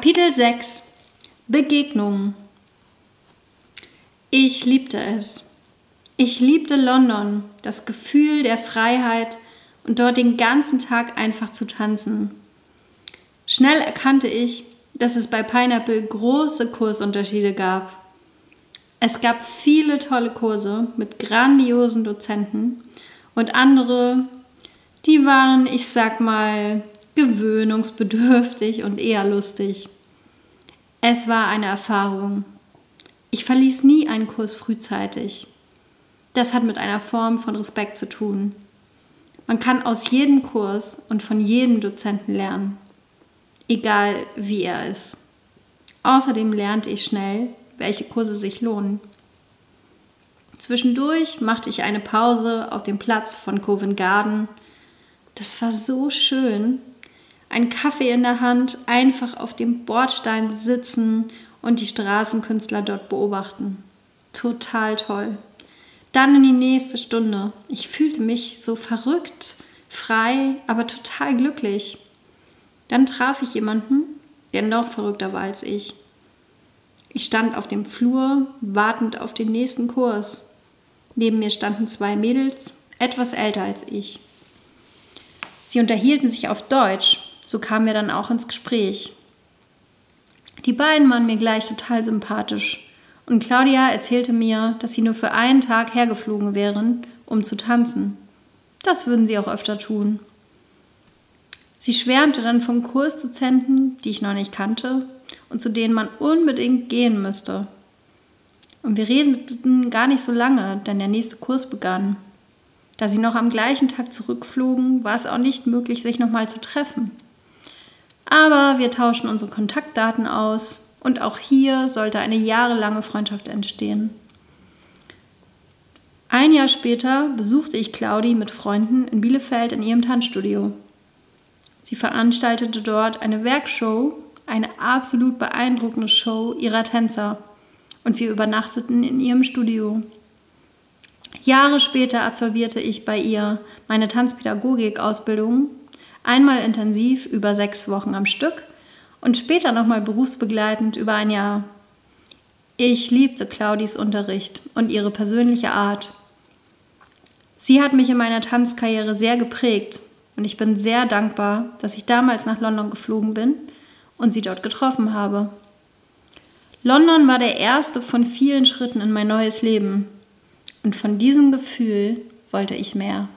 Kapitel 6 Begegnungen Ich liebte es. Ich liebte London, das Gefühl der Freiheit und dort den ganzen Tag einfach zu tanzen. Schnell erkannte ich, dass es bei Pineapple große Kursunterschiede gab. Es gab viele tolle Kurse mit grandiosen Dozenten und andere, die waren, ich sag mal, gewöhnungsbedürftig und eher lustig. Es war eine Erfahrung. Ich verließ nie einen Kurs frühzeitig. Das hat mit einer Form von Respekt zu tun. Man kann aus jedem Kurs und von jedem Dozenten lernen, egal wie er ist. Außerdem lernte ich schnell, welche Kurse sich lohnen. Zwischendurch machte ich eine Pause auf dem Platz von Covent Garden. Das war so schön ein Kaffee in der Hand, einfach auf dem Bordstein sitzen und die Straßenkünstler dort beobachten. Total toll. Dann in die nächste Stunde. Ich fühlte mich so verrückt, frei, aber total glücklich. Dann traf ich jemanden, der noch verrückter war als ich. Ich stand auf dem Flur, wartend auf den nächsten Kurs. Neben mir standen zwei Mädels, etwas älter als ich. Sie unterhielten sich auf Deutsch, so kamen wir dann auch ins Gespräch. Die beiden waren mir gleich total sympathisch. Und Claudia erzählte mir, dass sie nur für einen Tag hergeflogen wären, um zu tanzen. Das würden sie auch öfter tun. Sie schwärmte dann von Kursdozenten, die ich noch nicht kannte und zu denen man unbedingt gehen müsste. Und wir redeten gar nicht so lange, denn der nächste Kurs begann. Da sie noch am gleichen Tag zurückflogen, war es auch nicht möglich, sich nochmal zu treffen. Aber wir tauschen unsere Kontaktdaten aus und auch hier sollte eine jahrelange Freundschaft entstehen. Ein Jahr später besuchte ich Claudi mit Freunden in Bielefeld in ihrem Tanzstudio. Sie veranstaltete dort eine Werkshow, eine absolut beeindruckende Show ihrer Tänzer und wir übernachteten in ihrem Studio. Jahre später absolvierte ich bei ihr meine Tanzpädagogik-Ausbildung Einmal intensiv über sechs Wochen am Stück und später nochmal berufsbegleitend über ein Jahr. Ich liebte Claudis Unterricht und ihre persönliche Art. Sie hat mich in meiner Tanzkarriere sehr geprägt und ich bin sehr dankbar, dass ich damals nach London geflogen bin und sie dort getroffen habe. London war der erste von vielen Schritten in mein neues Leben und von diesem Gefühl wollte ich mehr.